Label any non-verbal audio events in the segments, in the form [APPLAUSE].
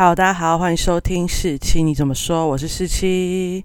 好大家好，欢迎收听四七，你怎么说？我是四七。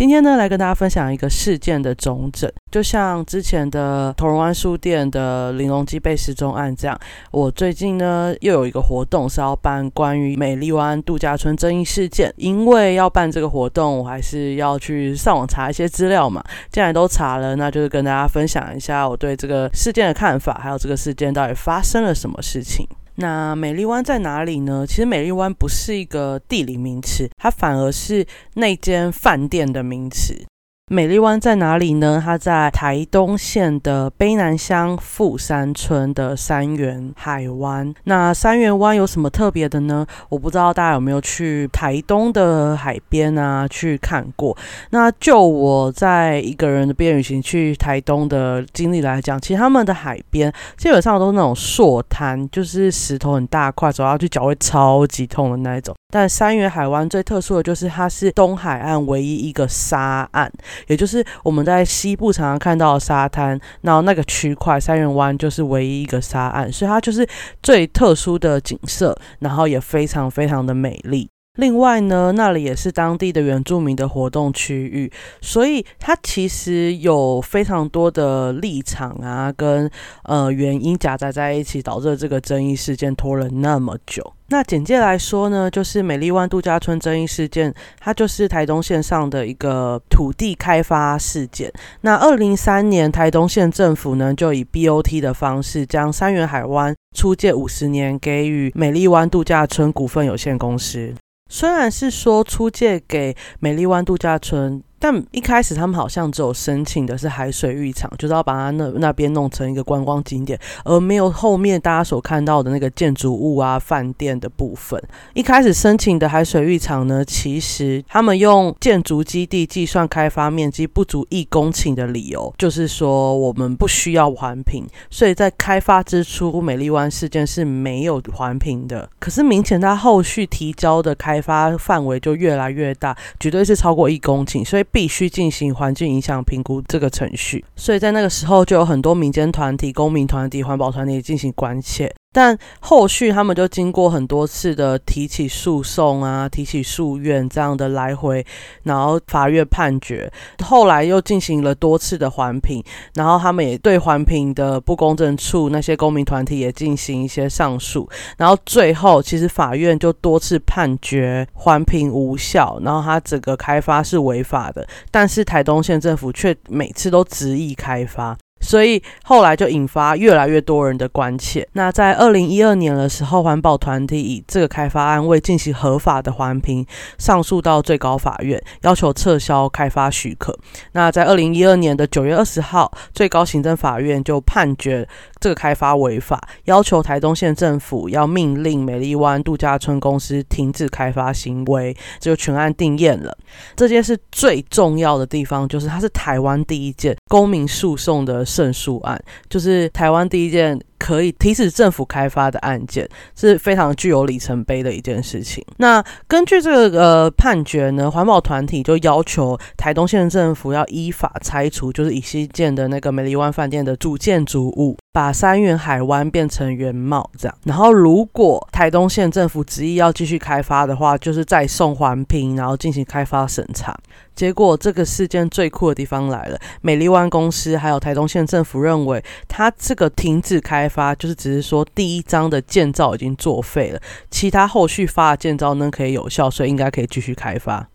今天呢，来跟大家分享一个事件的总整，就像之前的铜锣湾书店的玲珑鸡被失踪案这样。我最近呢，又有一个活动是要办关于美丽湾度假村争议事件。因为要办这个活动，我还是要去上网查一些资料嘛。既然都查了，那就是跟大家分享一下我对这个事件的看法，还有这个事件到底发生了什么事情。那美丽湾在哪里呢？其实美丽湾不是一个地理名词，它反而是那间饭店的名词。美丽湾在哪里呢？它在台东县的卑南乡富山村的三元海湾。那三元湾有什么特别的呢？我不知道大家有没有去台东的海边啊去看过。那就我在一个人的边旅行去台东的经历来讲，其实他们的海边基本上都是那种硕滩，就是石头很大块，走下去脚会超级痛的那一种。但三元海湾最特殊的就是它是东海岸唯一一个沙岸。也就是我们在西部常常看到的沙滩，然后那个区块三元湾就是唯一一个沙岸，所以它就是最特殊的景色，然后也非常非常的美丽。另外呢，那里也是当地的原住民的活动区域，所以它其实有非常多的立场啊，跟呃原因夹杂在一起，导致这个争议事件拖了那么久。那简介来说呢，就是美丽湾度假村争议事件，它就是台东县上的一个土地开发事件。那二零三年，台东县政府呢就以 BOT 的方式，将三元海湾出借五十年给予美丽湾度假村股份有限公司。虽然是说出借给美丽湾度假村。但一开始他们好像只有申请的是海水浴场，就是要把它那那边弄成一个观光景点，而没有后面大家所看到的那个建筑物啊、饭店的部分。一开始申请的海水浴场呢，其实他们用建筑基地计算开发面积不足一公顷的理由，就是说我们不需要环评，所以在开发之初，美丽湾事件是没有环评的。可是明显它后续提交的开发范围就越来越大，绝对是超过一公顷，所以。必须进行环境影响评估这个程序，所以在那个时候就有很多民间团体、公民团体、环保团体进行关切。但后续他们就经过很多次的提起诉讼啊，提起诉愿这样的来回，然后法院判决，后来又进行了多次的环评，然后他们也对环评的不公正处那些公民团体也进行一些上诉，然后最后其实法院就多次判决环评无效，然后它整个开发是违法的，但是台东县政府却每次都执意开发。所以后来就引发越来越多人的关切。那在二零一二年的时候，环保团体以这个开发案未进行合法的环评，上诉到最高法院，要求撤销开发许可。那在二零一二年的九月二十号，最高行政法院就判决这个开发违法，要求台东县政府要命令美丽湾度假村公司停止开发行为，就全案定验了。这件事最重要的地方就是，它是台湾第一件公民诉讼的。胜诉案就是台湾第一件可以提示政府开发的案件，是非常具有里程碑的一件事情。那根据这个呃判决呢，环保团体就要求台东县政府要依法拆除，就是以西建的那个美丽湾饭店的主建筑物。把三元海湾变成原貌，这样。然后，如果台东县政府执意要继续开发的话，就是再送环评，然后进行开发审查。结果，这个事件最酷的地方来了，美丽湾公司还有台东县政府认为，它这个停止开发，就是只是说第一章的建造已经作废了，其他后续发的建造呢可以有效，所以应该可以继续开发。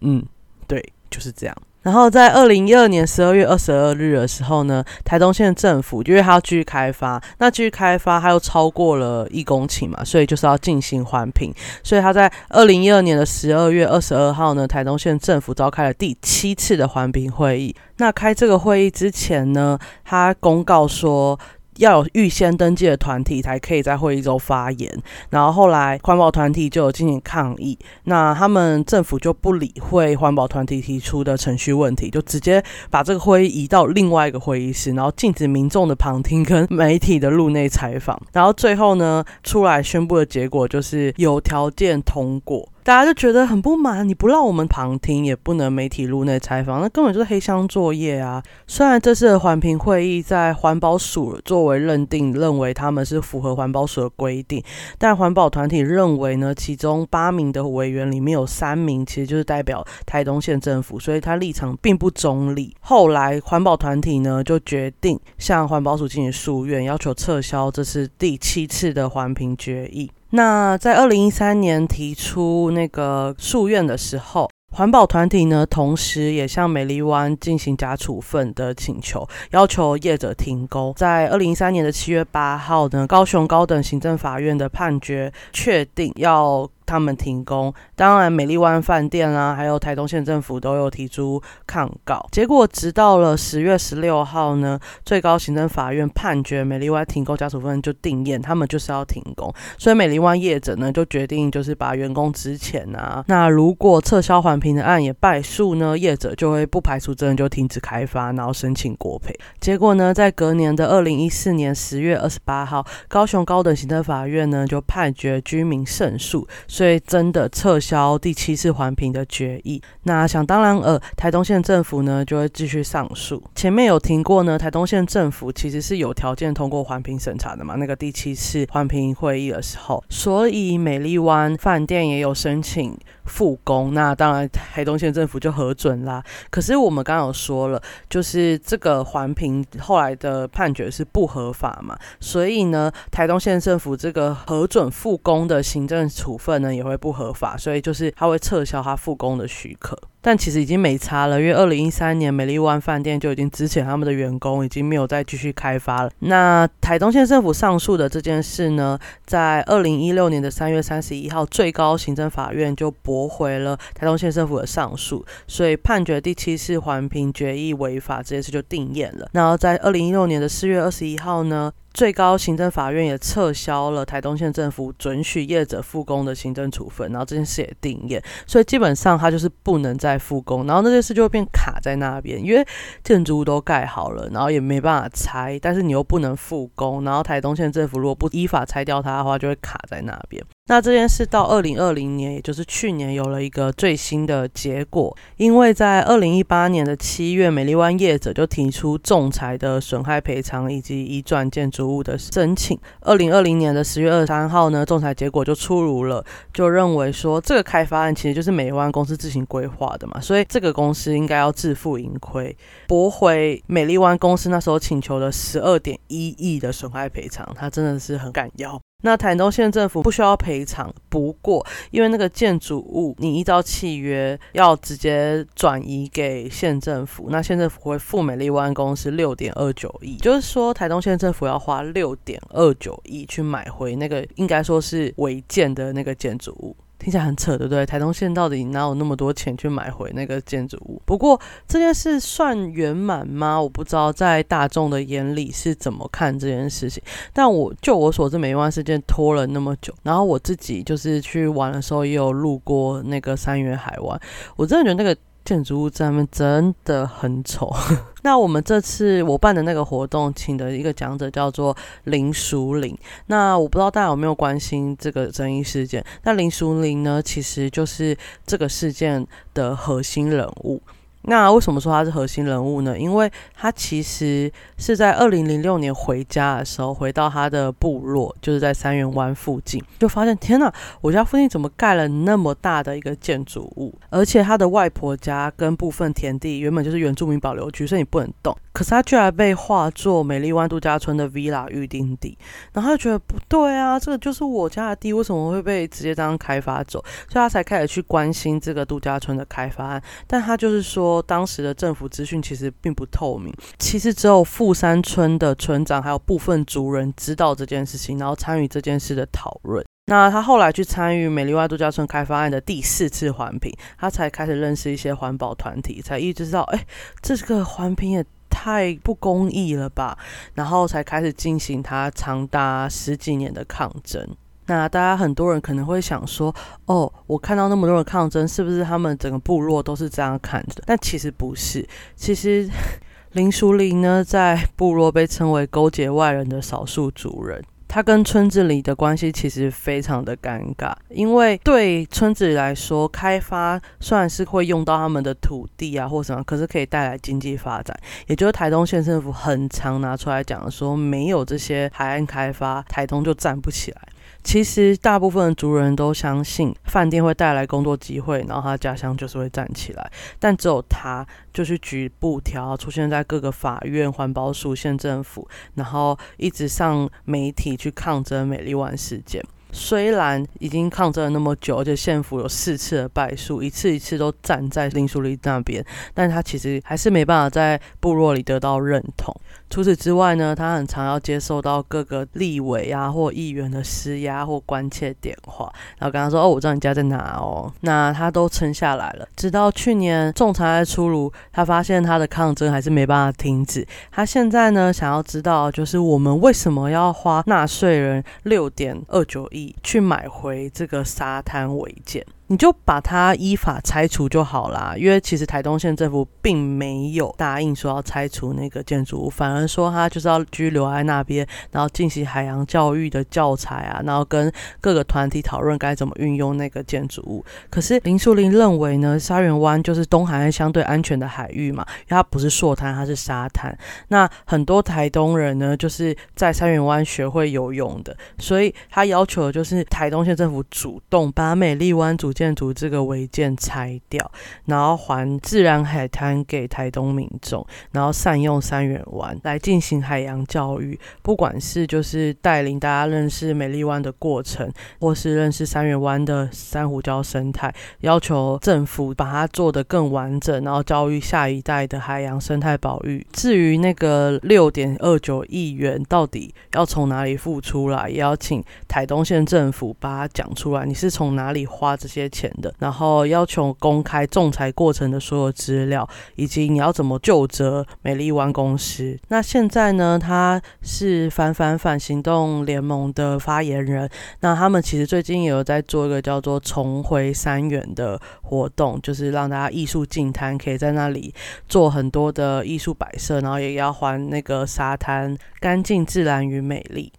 嗯，对，就是这样。然后在二零一二年十二月二十二日的时候呢，台东县政府因为他要继续开发，那继续开发他又超过了一公顷嘛，所以就是要进行环评，所以他在二零一二年的十二月二十二号呢，台东县政府召开了第七次的环评会议。那开这个会议之前呢，他公告说。要有预先登记的团体才可以在会议中发言，然后后来环保团体就有进行抗议，那他们政府就不理会环保团体提出的程序问题，就直接把这个会议移到另外一个会议室，然后禁止民众的旁听跟媒体的入内采访，然后最后呢出来宣布的结果就是有条件通过。大家就觉得很不满，你不让我们旁听，也不能媒体入内采访，那根本就是黑箱作业啊！虽然这次的环评会议在环保署作为认定，认为他们是符合环保署的规定，但环保团体认为呢，其中八名的委员里面有三名其实就是代表台东县政府，所以他立场并不中立。后来环保团体呢就决定向环保署进行诉愿，要求撤销这是第七次的环评决议。那在二零一三年提出那个诉愿的时候，环保团体呢，同时也向美丽湾进行假处分的请求，要求业者停工。在二零一三年的七月八号呢，高雄高等行政法院的判决确定要。他们停工，当然美丽湾饭店啊，还有台东县政府都有提出抗告。结果直到了十月十六号呢，最高行政法院判决美丽湾停工加处分就定验，他们就是要停工。所以美丽湾业者呢就决定就是把员工支遣啊。那如果撤销环评的案也败诉呢，业者就会不排除真的就停止开发，然后申请国赔。结果呢，在隔年的二零一四年十月二十八号，高雄高等行政法院呢就判决居民胜诉。所以真的撤销第七次环评的决议，那想当然尔，台东县政府呢就会继续上诉。前面有听过呢，台东县政府其实是有条件通过环评审查的嘛，那个第七次环评会议的时候，所以美丽湾饭店也有申请。复工，那当然台东县政府就核准啦。可是我们刚刚有说了，就是这个环评后来的判决是不合法嘛，所以呢，台东县政府这个核准复工的行政处分呢也会不合法，所以就是他会撤销他复工的许可。但其实已经没差了，因为二零一三年美丽湾饭店就已经支遣他们的员工，已经没有再继续开发了。那台东县政府上诉的这件事呢，在二零一六年的三月三十一号，最高行政法院就驳回了台东县政府的上诉，所以判决第七次环评决议违法，这件事就定验了。然后在二零一六年的四月二十一号呢。最高行政法院也撤销了台东县政府准许业者复工的行政处分，然后这件事也定验，所以基本上他就是不能再复工，然后那件事就会变卡在那边，因为建筑物都盖好了，然后也没办法拆，但是你又不能复工，然后台东县政府如果不依法拆掉它的话，就会卡在那边。那这件事到二零二零年，也就是去年，有了一个最新的结果。因为在二零一八年的七月，美丽湾业者就提出仲裁的损害赔偿以及移转建筑物的申请。二零二零年的十月二十三号呢，仲裁结果就出炉了，就认为说这个开发案其实就是美丽湾公司自行规划的嘛，所以这个公司应该要自负盈亏，驳回美丽湾公司那时候请求的十二点一亿的损害赔偿。他真的是很敢要。那台东县政府不需要赔偿，不过因为那个建筑物，你依照契约要直接转移给县政府，那县政府会付美丽湾公司六点二九亿，就是说台东县政府要花六点二九亿去买回那个应该说是违建的那个建筑物。听起来很扯，对不对？台东县到底哪有那么多钱去买回那个建筑物？不过这件事算圆满吗？我不知道在大众的眼里是怎么看这件事情。但我就我所知，每一段事件拖了那么久，然后我自己就是去玩的时候也有路过那个三元海湾，我真的觉得那个。建筑物在那边真的很丑。[LAUGHS] 那我们这次我办的那个活动，请的一个讲者叫做林淑玲。那我不知道大家有没有关心这个争议事件？那林淑玲呢，其实就是这个事件的核心人物。那为什么说他是核心人物呢？因为他其实是在二零零六年回家的时候，回到他的部落，就是在三元湾附近，就发现天哪，我家附近怎么盖了那么大的一个建筑物？而且他的外婆家跟部分田地原本就是原住民保留区，所以你不能动。可是他居然被划作美丽湾度假村的 villa 预定地，然后他就觉得不对啊，这个就是我家的地，为什么会被直接这样开发走？所以他才开始去关心这个度假村的开发案。但他就是说，当时的政府资讯其实并不透明，其实只有富山村的村长还有部分族人知道这件事情，然后参与这件事的讨论。那他后来去参与美丽外度假村开发案的第四次环评，他才开始认识一些环保团体，才一直知道，哎，这个环评也。太不公义了吧！然后才开始进行他长达十几年的抗争。那大家很多人可能会想说：“哦，我看到那么多的抗争，是不是他们整个部落都是这样看的？”但其实不是。其实 [LAUGHS] 林淑玲呢，在部落被称为勾结外人的少数族人。他跟村子里的关系其实非常的尴尬，因为对村子里来说，开发虽然是会用到他们的土地啊或什么，可是可以带来经济发展。也就是台东县政府很常拿出来讲说，没有这些海岸开发，台东就站不起来。其实大部分族人都相信饭店会带来工作机会，然后他家乡就是会站起来。但只有他，就是举布条，出现在各个法院、环保署、县政府，然后一直上媒体去抗争美丽湾事件。虽然已经抗争了那么久，而且县府有四次的败诉，一次一次都站在林淑丽那边，但他其实还是没办法在部落里得到认同。除此之外呢，他很常要接受到各个立委啊或议员的施压或关切电话，然后跟他说：“哦，我知道你家在哪哦。”那他都撑下来了。直到去年仲裁出炉，他发现他的抗争还是没办法停止。他现在呢，想要知道就是我们为什么要花纳税人六点二九亿去买回这个沙滩违建？你就把它依法拆除就好啦，因为其实台东县政府并没有答应说要拆除那个建筑物，反而说他就是要居留在那边，然后进行海洋教育的教材啊，然后跟各个团体讨论该怎么运用那个建筑物。可是林树林认为呢，沙园湾就是东海岸相对安全的海域嘛，因为它不是硕滩，它是沙滩。那很多台东人呢，就是在沙园湾学会游泳的，所以他要求就是台东县政府主动把美丽湾主建筑这个违建拆掉，然后还自然海滩给台东民众，然后善用三元湾来进行海洋教育，不管是就是带领大家认识美丽湾的过程，或是认识三元湾的珊瑚礁生态，要求政府把它做得更完整，然后教育下一代的海洋生态保育。至于那个六点二九亿元到底要从哪里付出来，也要请台东县政府把它讲出来，你是从哪里花这些？钱的，然后要求公开仲裁过程的所有资料，以及你要怎么就责美丽湾公司。那现在呢，他是反反反行动联盟的发言人。那他们其实最近也有在做一个叫做“重回三元”的活动，就是让大家艺术进滩，可以在那里做很多的艺术摆设，然后也要还那个沙滩干净、自然与美丽。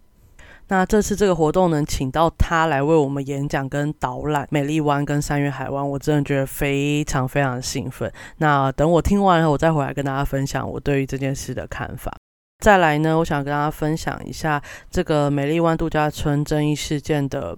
那这次这个活动能请到他来为我们演讲跟导览美丽湾跟三月海湾，我真的觉得非常非常兴奋。那等我听完后，我再回来跟大家分享我对于这件事的看法。再来呢，我想跟大家分享一下这个美丽湾度假村争议事件的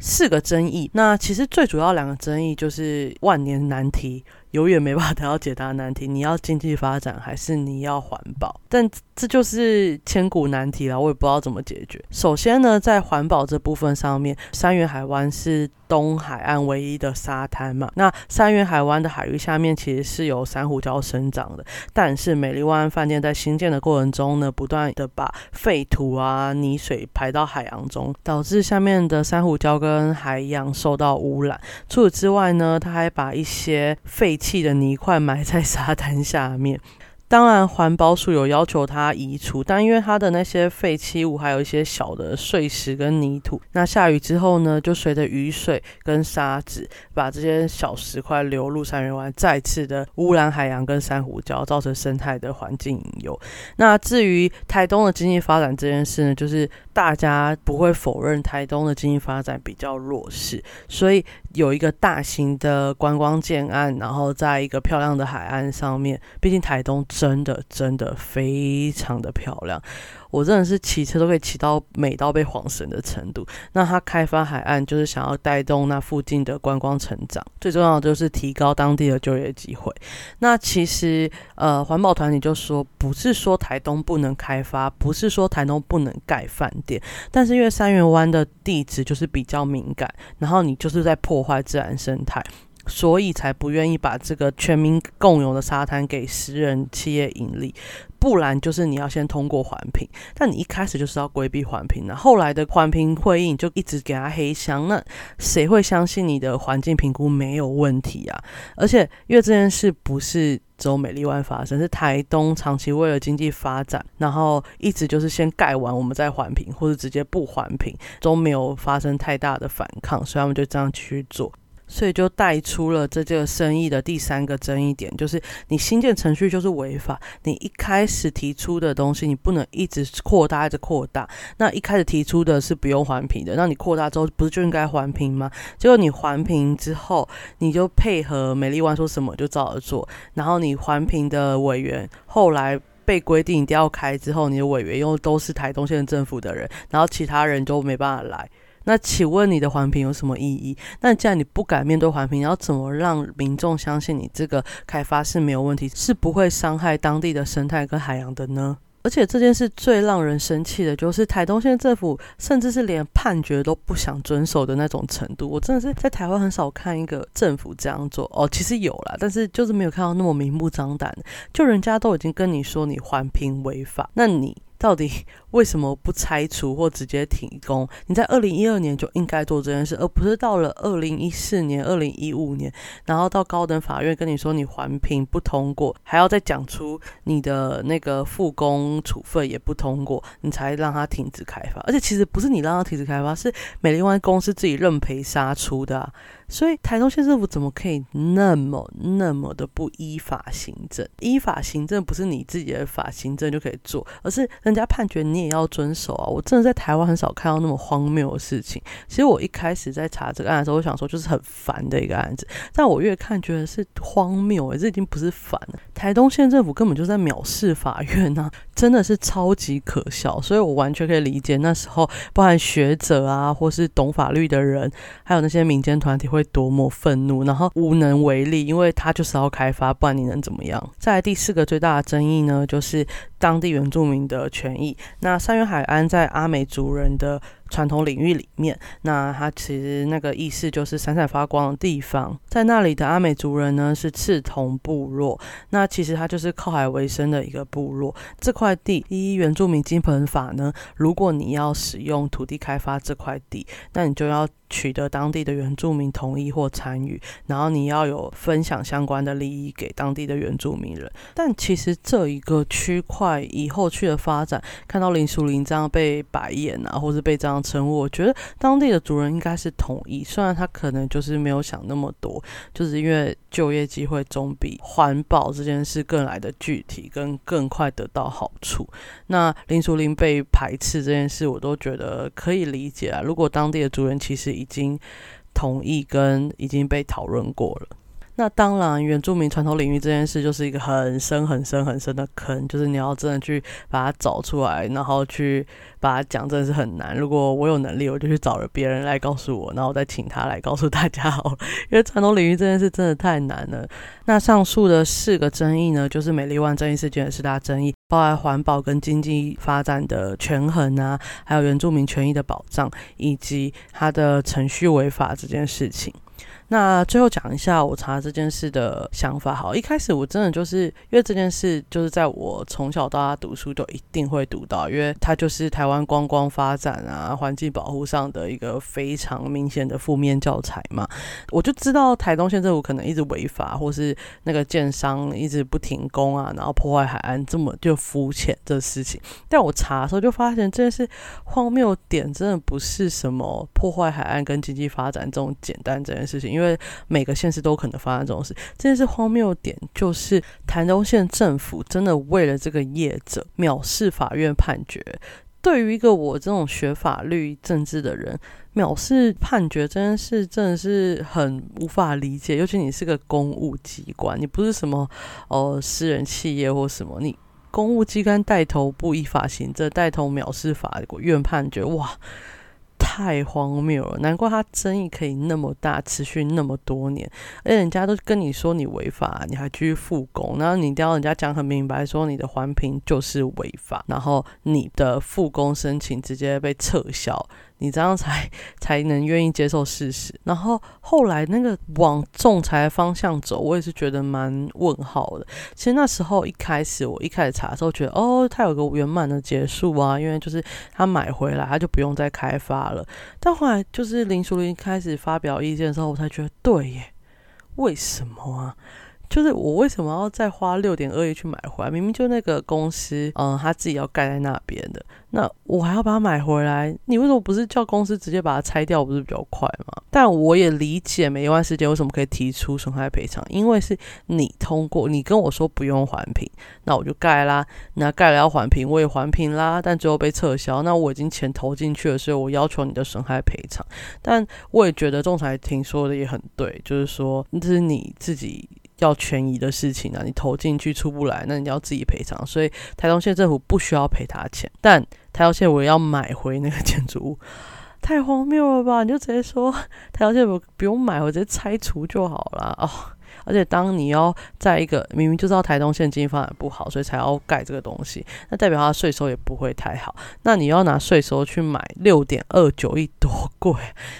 四个争议。那其实最主要两个争议就是万年难题。永远没办法得到解答的难题，你要经济发展还是你要环保？但这就是千古难题了，我也不知道怎么解决。首先呢，在环保这部分上面，三元海湾是东海岸唯一的沙滩嘛，那三元海湾的海域下面其实是有珊瑚礁生长的，但是美丽湾饭店在新建的过程中呢，不断的把废土啊、泥水排到海洋中，导致下面的珊瑚礁跟海洋受到污染。除此之外呢，它还把一些废气的泥块埋在沙滩下面。当然，环保署有要求它移除，但因为它的那些废弃物还有一些小的碎石跟泥土，那下雨之后呢，就随着雨水跟沙子把这些小石块流入三元湾，再次的污染海洋跟珊瑚礁，造成生态的环境隐忧。那至于台东的经济发展这件事呢，就是大家不会否认台东的经济发展比较弱势，所以有一个大型的观光建案，然后在一个漂亮的海岸上面，毕竟台东。真的真的非常的漂亮，我真的是骑车都可以骑到美到被晃神的程度。那它开发海岸就是想要带动那附近的观光成长，最重要的就是提高当地的就业机会。那其实呃环保团体就说，不是说台东不能开发，不是说台东不能盖饭店，但是因为三元湾的地质就是比较敏感，然后你就是在破坏自然生态。所以才不愿意把这个全民共有的沙滩给私人企业盈利，不然就是你要先通过环评，但你一开始就是要规避环评的，后来的环评会议你就一直给他黑箱，那谁会相信你的环境评估没有问题啊？而且因为这件事不是只有美丽湾发生，是台东长期为了经济发展，然后一直就是先盖完我们再环评，或者直接不环评，都没有发生太大的反抗，所以他们就这样去做。所以就带出了这个生意的第三个争议点，就是你新建程序就是违法。你一开始提出的东西，你不能一直扩大，一直扩大。那一开始提出的是不用环评的，那你扩大之后，不是就应该环评吗？结果你环评之后，你就配合美丽湾说什么就照着做。然后你环评的委员后来被规定一定要开之后，你的委员又都是台东县政府的人，然后其他人就没办法来。那请问你的环评有什么意义？那既然你不敢面对环评，你要怎么让民众相信你这个开发是没有问题，是不会伤害当地的生态跟海洋的呢？而且这件事最让人生气的就是台东县政府，甚至是连判决都不想遵守的那种程度。我真的是在台湾很少看一个政府这样做哦，其实有啦，但是就是没有看到那么明目张胆，就人家都已经跟你说你环评违法，那你。到底为什么不拆除或直接停工？你在二零一二年就应该做这件事，而不是到了二零一四年、二零一五年，然后到高等法院跟你说你环评不通过，还要再讲出你的那个复工处分也不通过，你才让他停止开发。而且其实不是你让他停止开发，是美丽湾公司自己认赔杀出的。所以台东县政府怎么可以那么那么的不依法行政？依法行政不是你自己的法行政就可以做，而是人家判决你也要遵守啊！我真的在台湾很少看到那么荒谬的事情。其实我一开始在查这个案的时候，我想说就是很烦的一个案子，但我越看觉得是荒谬诶，这已经不是烦了。台东县政府根本就在藐视法院呢，真的是超级可笑。所以我完全可以理解那时候，包含学者啊，或是懂法律的人，还有那些民间团体会。多么愤怒，然后无能为力，因为他就是要开发，不然你能怎么样？再来第四个最大的争议呢，就是当地原住民的权益。那三元海岸在阿美族人的。传统领域里面，那它其实那个意思就是闪闪发光的地方，在那里的阿美族人呢是赤铜部落，那其实它就是靠海为生的一个部落。这块地依原住民金盆法呢，如果你要使用土地开发这块地，那你就要取得当地的原住民同意或参与，然后你要有分享相关的利益给当地的原住民人。但其实这一个区块以后去的发展，看到林淑玲这样被白眼啊，或是被这样。称呼我觉得当地的主人应该是同意，虽然他可能就是没有想那么多，就是因为就业机会总比环保这件事更来的具体，跟更快得到好处。那林淑玲被排斥这件事，我都觉得可以理解啊。如果当地的主人其实已经同意，跟已经被讨论过了。那当然，原住民传统领域这件事就是一个很深、很深、很深的坑，就是你要真的去把它找出来，然后去把它讲，真的是很难。如果我有能力，我就去找了别人来告诉我，然后再请他来告诉大家好了。因为传统领域这件事真的太难了。那上述的四个争议呢，就是美丽湾争议事件的四大争议，包含环保跟经济发展的权衡啊，还有原住民权益的保障，以及它的程序违法这件事情。那最后讲一下我查这件事的想法。好，一开始我真的就是因为这件事，就是在我从小到大读书就一定会读到，因为它就是台湾观光发展啊、环境保护上的一个非常明显的负面教材嘛。我就知道台东县政府可能一直违法，或是那个建商一直不停工啊，然后破坏海岸，这么就肤浅的事情。但我查的时候就发现，这件事荒谬点真的不是什么破坏海岸跟经济发展这种简单这件事情，因为。因为每个县市都可能发生这种事，这件事荒谬点就是台东县政府真的为了这个业者藐视法院判决。对于一个我这种学法律政治的人，藐视判决这件事真的是很无法理解。尤其你是个公务机关，你不是什么呃私人企业或什么，你公务机关带头不依法行政，带头藐视法院判决，哇！太荒谬了，难怪他争议可以那么大，持续那么多年。而且人家都跟你说你违法，你还继续复工，然后你要人家讲很明白，说你的环评就是违法，然后你的复工申请直接被撤销。你这样才才能愿意接受事实，然后后来那个往仲裁方向走，我也是觉得蛮问号的。其实那时候一开始我一开始查的时候，觉得哦，他有个圆满的结束啊，因为就是他买回来他就不用再开发了。但后来就是林淑玲开始发表意见的时候，我才觉得对耶，为什么啊？就是我为什么要再花六点二亿去买回来？明明就那个公司，嗯，他自己要盖在那边的，那我还要把它买回来？你为什么不是叫公司直接把它拆掉，不是比较快吗？但我也理解每一万时间为什么可以提出损害赔偿，因为是你通过，你跟我说不用还评，那我就盖啦，那盖了要还评，我也还评啦，但最后被撤销，那我已经钱投进去了，所以我要求你的损害赔偿。但我也觉得仲裁庭说的也很对，就是说这是你自己。要权益的事情啊，你投进去出不来，那你要自己赔偿。所以台东县政府不需要赔他钱，但台东县我要买回那个建筑物，[LAUGHS] 太荒谬了吧？你就直接说 [LAUGHS] 台东县我不用买，我直接拆除就好了哦。而且当你要在一个明明就知道台东县经济发展不好，所以才要盖这个东西，那代表它税收也不会太好。那你要拿税收去买六点二九亿多贵，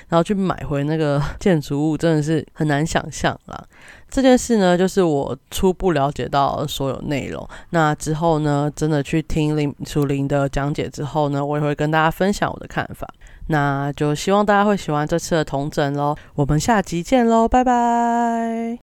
然后去买回那个 [LAUGHS] 建筑物，真的是很难想象啦。这件事呢，就是我初步了解到所有内容。那之后呢，真的去听林楚林的讲解之后呢，我也会跟大家分享我的看法。那就希望大家会喜欢这次的同诊喽。我们下集见喽，拜拜。